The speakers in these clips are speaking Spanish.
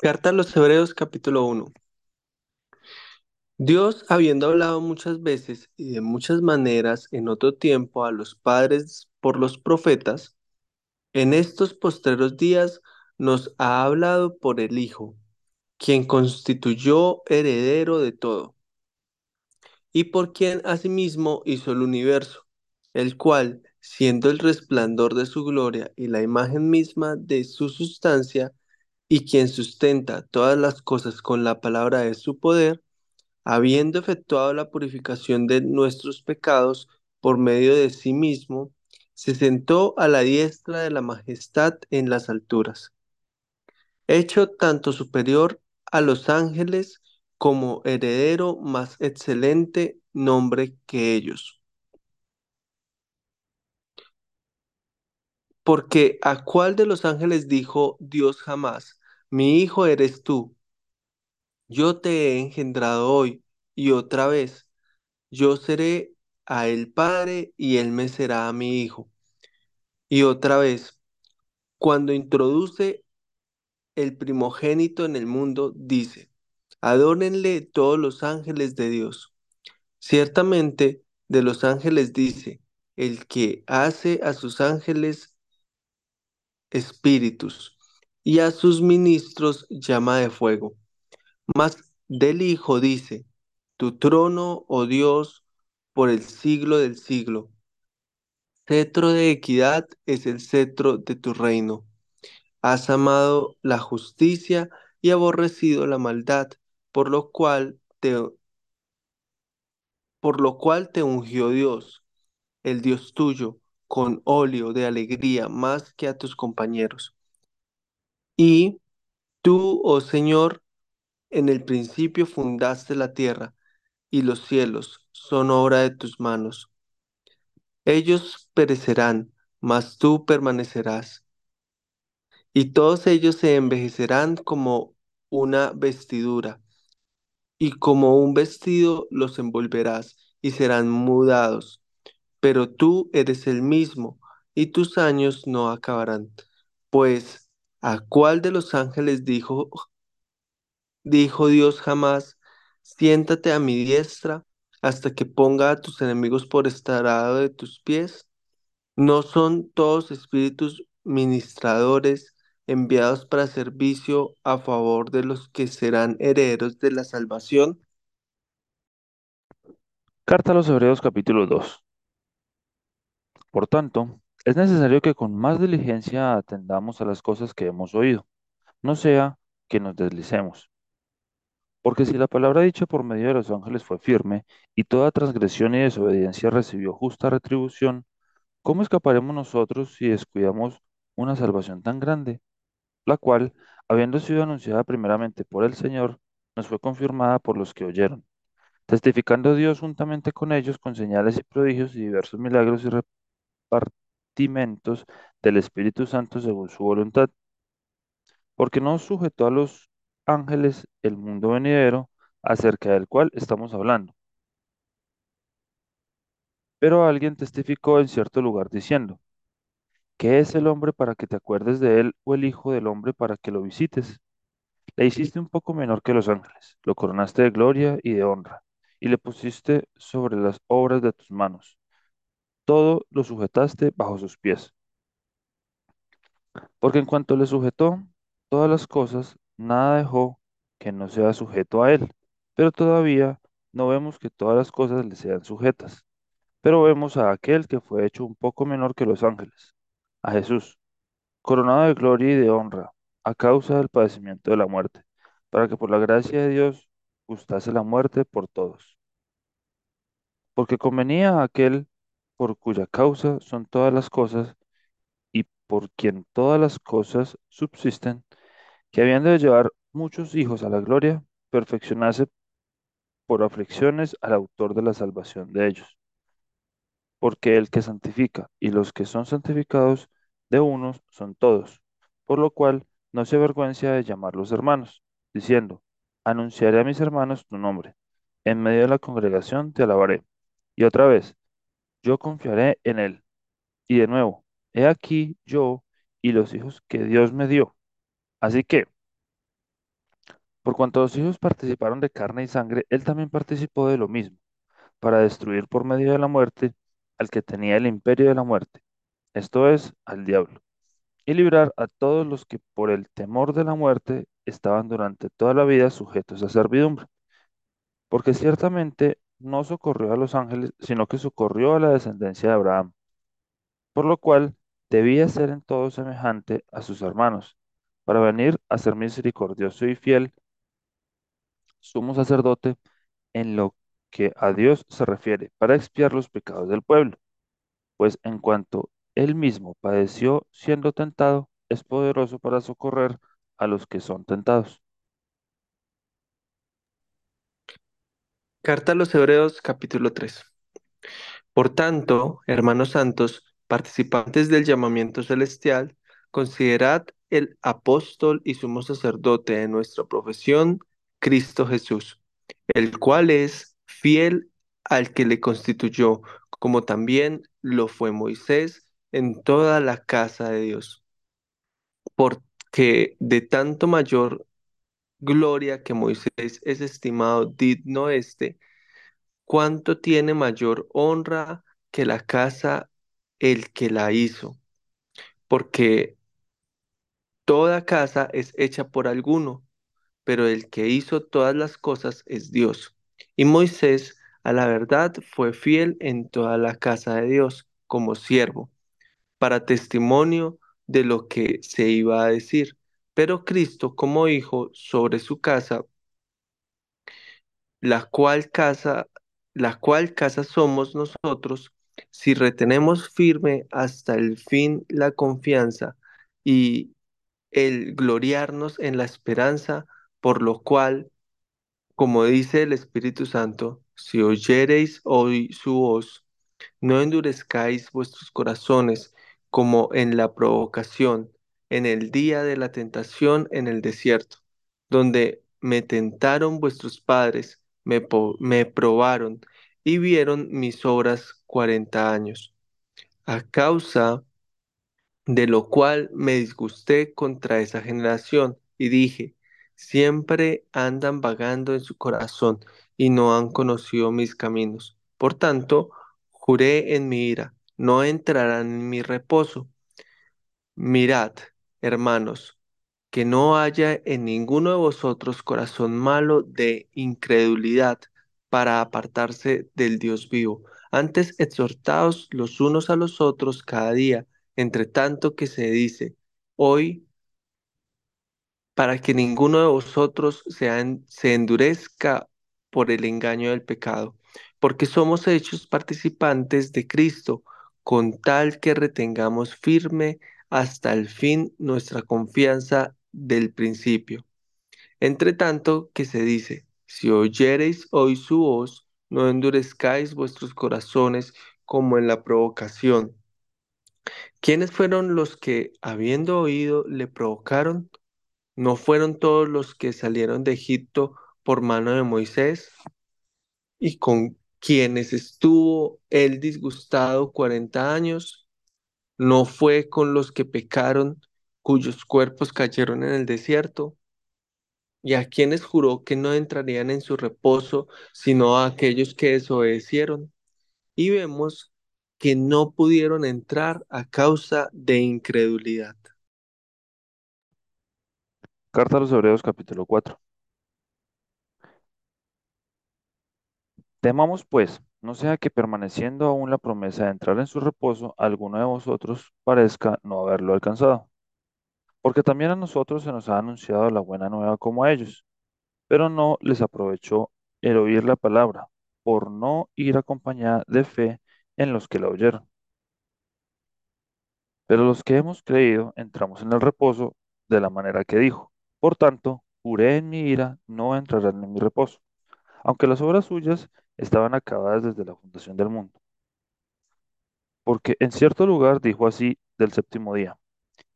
Carta a los Hebreos capítulo uno. Dios, habiendo hablado muchas veces y de muchas maneras en otro tiempo a los padres por los profetas, en estos postreros días nos ha hablado por el Hijo, quien constituyó heredero de todo, y por quien asimismo hizo el universo, el cual, siendo el resplandor de su gloria y la imagen misma de su sustancia, y quien sustenta todas las cosas con la palabra de su poder, habiendo efectuado la purificación de nuestros pecados por medio de sí mismo, se sentó a la diestra de la majestad en las alturas, hecho tanto superior a los ángeles como heredero más excelente nombre que ellos. Porque a cuál de los ángeles dijo Dios jamás, mi hijo eres tú, yo te he engendrado hoy y otra vez. Yo seré a él padre y él me será a mi hijo. Y otra vez, cuando introduce el primogénito en el mundo, dice, adórenle todos los ángeles de Dios. Ciertamente, de los ángeles dice, el que hace a sus ángeles espíritus y a sus ministros llama de fuego. Mas del Hijo dice, tu trono, oh Dios, por el siglo del siglo. Cetro de equidad es el cetro de tu reino. Has amado la justicia y aborrecido la maldad, por lo cual te, por lo cual te ungió Dios, el Dios tuyo, con óleo de alegría más que a tus compañeros. Y tú, oh Señor, en el principio fundaste la tierra, y los cielos son obra de tus manos. Ellos perecerán, mas tú permanecerás y todos ellos se envejecerán como una vestidura, y como un vestido los envolverás, y serán mudados. Pero tú eres el mismo, y tus años no acabarán. Pues, ¿a cuál de los ángeles dijo, dijo Dios jamás, siéntate a mi diestra hasta que ponga a tus enemigos por estrado de tus pies? ¿No son todos espíritus ministradores enviados para servicio a favor de los que serán herederos de la salvación? Carta a los Hebreos capítulo 2. Por tanto, es necesario que con más diligencia atendamos a las cosas que hemos oído, no sea que nos deslicemos. Porque si la palabra dicha por medio de los ángeles fue firme, y toda transgresión y desobediencia recibió justa retribución, ¿cómo escaparemos nosotros si descuidamos una salvación tan grande, la cual, habiendo sido anunciada primeramente por el Señor, nos fue confirmada por los que oyeron? testificando Dios juntamente con ellos con señales y prodigios y diversos milagros y repartimentos del Espíritu Santo según su voluntad, porque no sujetó a los ángeles el mundo venidero acerca del cual estamos hablando. Pero alguien testificó en cierto lugar diciendo, ¿qué es el hombre para que te acuerdes de él o el hijo del hombre para que lo visites? Le hiciste un poco menor que los ángeles, lo coronaste de gloria y de honra, y le pusiste sobre las obras de tus manos. Todo lo sujetaste bajo sus pies. Porque en cuanto le sujetó todas las cosas, nada dejó que no sea sujeto a él. Pero todavía no vemos que todas las cosas le sean sujetas. Pero vemos a aquel que fue hecho un poco menor que los ángeles, a Jesús, coronado de gloria y de honra, a causa del padecimiento de la muerte, para que por la gracia de Dios gustase la muerte por todos. Porque convenía a aquel por cuya causa son todas las cosas y por quien todas las cosas subsisten, que habiendo de llevar muchos hijos a la gloria, perfeccionase por aflicciones al autor de la salvación de ellos. Porque el que santifica y los que son santificados de unos son todos, por lo cual no se avergüenza de llamarlos hermanos, diciendo, anunciaré a mis hermanos tu nombre, en medio de la congregación te alabaré. Y otra vez, yo confiaré en él. Y de nuevo, he aquí yo y los hijos que Dios me dio. Así que, Por cuanto los hijos participaron de carne y sangre, él también participó de lo mismo, para destruir por medio de la muerte al que tenía el imperio de la muerte, esto es, al diablo, y librar a todos los que por el temor de la muerte estaban durante toda la vida sujetos a servidumbre. Porque ciertamente no socorrió a los ángeles, sino que socorrió a la descendencia de Abraham, por lo cual debía ser en todo semejante a sus hermanos, para venir a ser misericordioso y fiel, sumo sacerdote en lo que a Dios se refiere, para expiar los pecados del pueblo, pues en cuanto él mismo padeció siendo tentado, es poderoso para socorrer a los que son tentados. Carta a los Hebreos capítulo 3. Por tanto, hermanos santos, participantes del llamamiento celestial, considerad el apóstol y sumo sacerdote de nuestra profesión, Cristo Jesús, el cual es fiel al que le constituyó, como también lo fue Moisés en toda la casa de Dios. Porque de tanto mayor gloria que Moisés es estimado digno este, cuánto tiene mayor honra que la casa el que la hizo, porque toda casa es hecha por alguno, pero el que hizo todas las cosas es Dios. Y Moisés, a la verdad, fue fiel en toda la casa de Dios como siervo, para testimonio de lo que se iba a decir. Pero Cristo como hijo sobre su casa la cual casa, la cual casa somos nosotros, si retenemos firme hasta el fin la confianza y el gloriarnos en la esperanza, por lo cual, como dice el Espíritu Santo, si oyereis hoy su voz, no endurezcáis vuestros corazones como en la provocación, en el día de la tentación en el desierto, donde me tentaron vuestros padres, me, me probaron y vieron mis obras cuarenta años. A causa de lo cual me disgusté contra esa generación y dije, siempre andan vagando en su corazón y no han conocido mis caminos. Por tanto, juré en mi ira, no entrarán en mi reposo. Mirad, hermanos, que no haya en ninguno de vosotros corazón malo de incredulidad para apartarse del Dios vivo. Antes exhortaos los unos a los otros cada día, entre tanto que se dice, hoy, para que ninguno de vosotros se, se endurezca por el engaño del pecado, porque somos hechos participantes de Cristo, con tal que retengamos firme hasta el fin nuestra confianza del principio. Entre tanto que se dice, si oyereis hoy su voz, no endurezcáis vuestros corazones como en la provocación. ¿Quiénes fueron los que, habiendo oído, le provocaron? ¿No fueron todos los que salieron de Egipto por mano de Moisés y con quienes estuvo él disgustado cuarenta años? ¿No fue con los que pecaron, cuyos cuerpos cayeron en el desierto? ¿Y a quienes juró que no entrarían en su reposo, sino a aquellos que desobedecieron? Y vemos que no pudieron entrar a causa de incredulidad. Carta a los Hebreos capítulo 4. Temamos pues, no sea que permaneciendo aún la promesa de entrar en su reposo, alguno de vosotros parezca no haberlo alcanzado. Porque también a nosotros se nos ha anunciado la buena nueva como a ellos, pero no les aprovechó el oír la palabra, por no ir acompañada de fe en los que la oyeron. Pero los que hemos creído entramos en el reposo de la manera que dijo. Por tanto, juré en mi ira, no entrarán en mi reposo, aunque las obras suyas estaban acabadas desde la fundación del mundo. Porque en cierto lugar dijo así del séptimo día,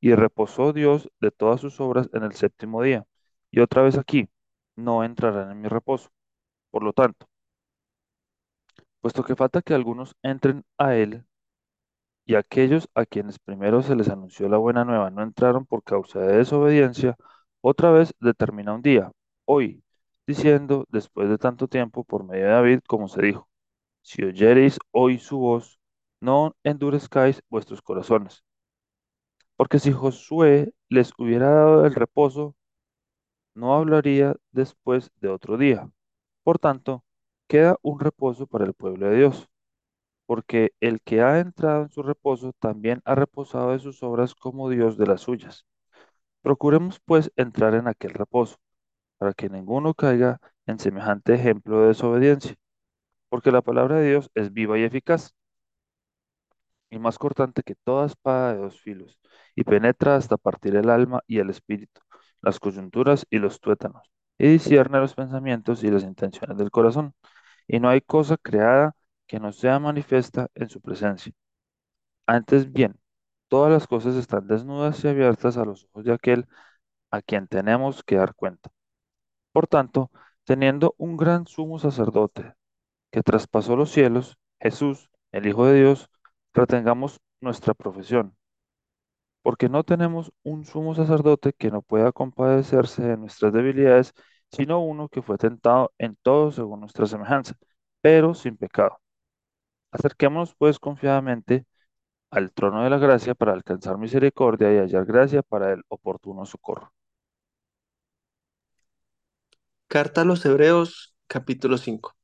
y reposó Dios de todas sus obras en el séptimo día. Y otra vez aquí, no entrarán en mi reposo. Por lo tanto, puesto que falta que algunos entren a él, y aquellos a quienes primero se les anunció la buena nueva no entraron por causa de desobediencia, otra vez determina un día, hoy, diciendo, después de tanto tiempo, por medio de David, como se dijo, si oyereis hoy su voz, no endurezcáis vuestros corazones. Porque si Josué les hubiera dado el reposo, no hablaría después de otro día. Por tanto, queda un reposo para el pueblo de Dios, porque el que ha entrado en su reposo también ha reposado de sus obras como Dios de las suyas. Procuremos pues entrar en aquel reposo, para que ninguno caiga en semejante ejemplo de desobediencia, porque la palabra de Dios es viva y eficaz, y más cortante que toda espada de dos filos, y penetra hasta partir el alma y el espíritu, las coyunturas y los tuétanos, y discierne los pensamientos y las intenciones del corazón. Y no hay cosa creada que no sea manifiesta en su presencia. Antes bien, todas las cosas están desnudas y abiertas a los ojos de aquel a quien tenemos que dar cuenta. Por tanto, teniendo un gran sumo sacerdote que traspasó los cielos, Jesús, el Hijo de Dios, retengamos nuestra profesión, porque no tenemos un sumo sacerdote que no pueda compadecerse de nuestras debilidades, sino uno que fue tentado en todo según nuestra semejanza, pero sin pecado. Acerquémonos pues confiadamente al trono de la gracia para alcanzar misericordia y hallar gracia para el oportuno socorro. Carta a los Hebreos, capítulo 5.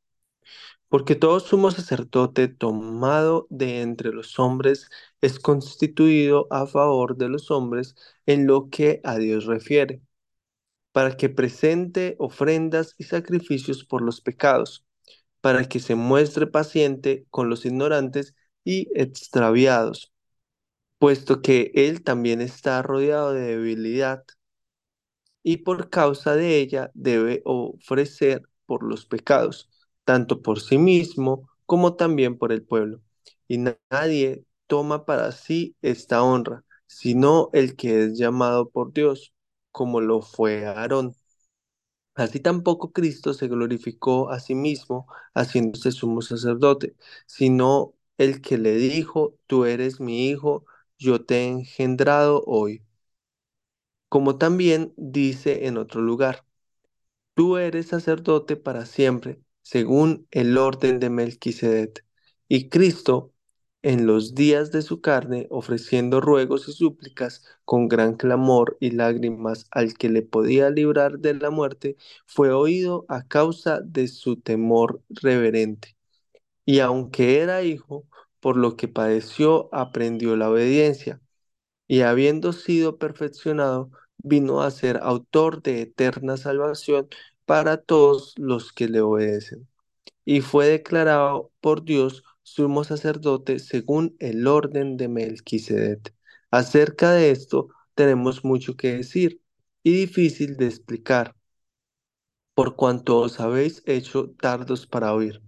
Porque todo sumo sacerdote tomado de entre los hombres es constituido a favor de los hombres en lo que a Dios refiere, para que presente ofrendas y sacrificios por los pecados, para que se muestre paciente con los ignorantes y extraviados, puesto que él también está rodeado de debilidad y por causa de ella debe ofrecer por los pecados, tanto por sí mismo como también por el pueblo. Y na- nadie toma para sí esta honra, sino el que es llamado por Dios, como lo fue Aarón. Así tampoco Cristo se glorificó a sí mismo haciéndose sumo sacerdote, sino el que le dijo, tú eres mi hijo, yo te he engendrado hoy. Como también dice en otro lugar, Tú eres sacerdote para siempre, según el orden de Melquisedec. Y Cristo, en los días de su carne, ofreciendo ruegos y súplicas con gran clamor y lágrimas al que le podía librar de la muerte, fue oído a causa de su temor reverente. Y aunque era hijo, por lo que padeció, aprendió la obediencia y habiendo sido perfeccionado, vino a ser autor de eterna salvación para todos los que le obedecen. Y fue declarado por Dios sumo sacerdote según el orden de Melquisedec. Acerca de esto tenemos mucho que decir y difícil de explicar, por cuanto os habéis hecho tardos para oír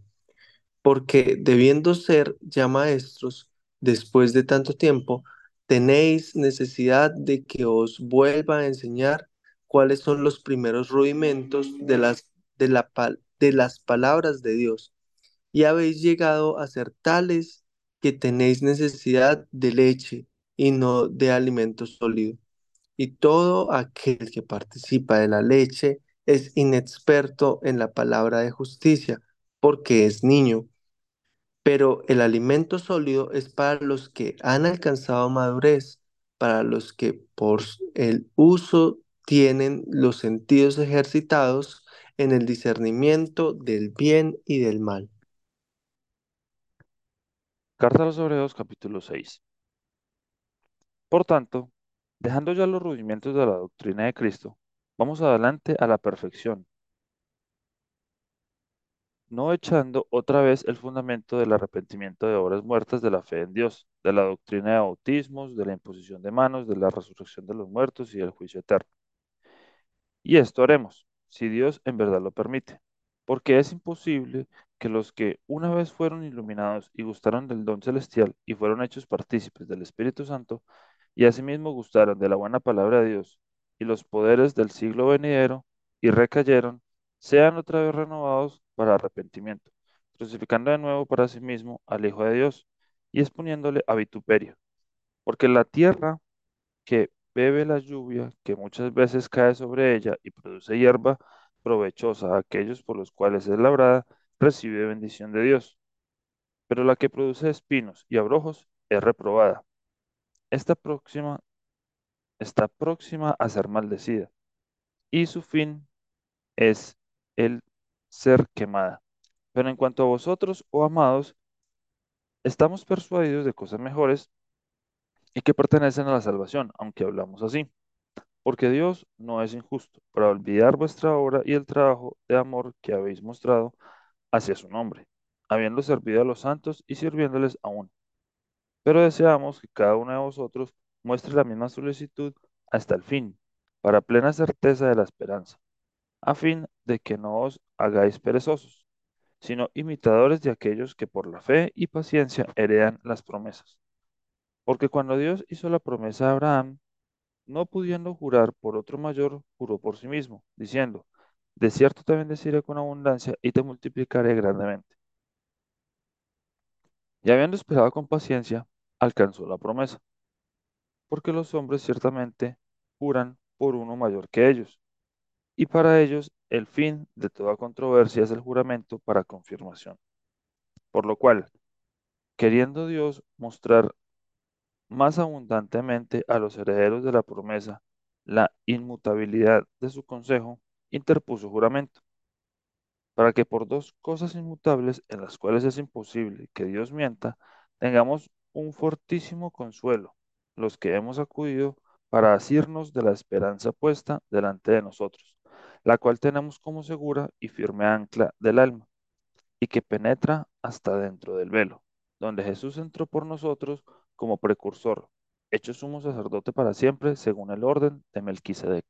porque debiendo ser ya maestros después de tanto tiempo, tenéis necesidad de que os vuelva a enseñar cuáles son los primeros rudimentos de las, de la, de las palabras de Dios. Y habéis llegado a ser tales que tenéis necesidad de leche y no de alimento sólido. Y todo aquel que participa de la leche es inexperto en la palabra de justicia, porque es niño pero el alimento sólido es para los que han alcanzado madurez, para los que por el uso tienen los sentidos ejercitados en el discernimiento del bien y del mal. Carta a los capítulo 6. Por tanto, dejando ya los rudimentos de la doctrina de Cristo, vamos adelante a la perfección, no echando otra vez el fundamento del arrepentimiento de obras muertas de la fe en Dios, de la doctrina de bautismos, de la imposición de manos, de la resurrección de los muertos y del juicio eterno. Y esto haremos, si Dios en verdad lo permite, porque es imposible que los que una vez fueron iluminados y gustaron del don celestial y fueron hechos partícipes del Espíritu Santo, y asimismo gustaron de la buena palabra de Dios y los poderes del siglo venidero, y recayeron, sean otra vez renovados para arrepentimiento, crucificando de nuevo para sí mismo al Hijo de Dios y exponiéndole a vituperio, porque la tierra que bebe la lluvia que muchas veces cae sobre ella y produce hierba, provechosa a aquellos por los cuales es labrada, recibe bendición de Dios. Pero la que produce espinos y abrojos es reprobada. Esta próxima está próxima a ser maldecida, y su fin es el ser quemada. Pero en cuanto a vosotros, oh amados, estamos persuadidos de cosas mejores y que pertenecen a la salvación, aunque hablamos así. Porque Dios no es injusto para olvidar vuestra obra y el trabajo de amor que habéis mostrado hacia su nombre, habiendo servido a los santos y sirviéndoles aún. Pero deseamos que cada uno de vosotros muestre la misma solicitud hasta el fin, para plena certeza de la esperanza, a fin de que no os hagáis perezosos, sino imitadores de aquellos que por la fe y paciencia heredan las promesas. Porque cuando Dios hizo la promesa a Abraham, no pudiendo jurar por otro mayor, juró por sí mismo, diciendo, De cierto te bendeciré con abundancia y te multiplicaré grandemente. Y habiendo esperado con paciencia, alcanzó la promesa. Porque los hombres ciertamente juran por uno mayor que ellos, y para ellos el fin de toda controversia es el juramento para confirmación. Por lo cual, queriendo Dios mostrar más abundantemente a los herederos de la promesa la inmutabilidad de su consejo, interpuso juramento, para que por dos cosas inmutables en las cuales es imposible que Dios mienta, tengamos un fortísimo consuelo, los que hemos acudido para asirnos de la esperanza puesta delante de nosotros, la cual tenemos como segura y firme ancla del alma, y que penetra hasta dentro del velo, donde Jesús entró por nosotros como precursor, hecho sumo sacerdote para siempre, según el orden de Melquisedec.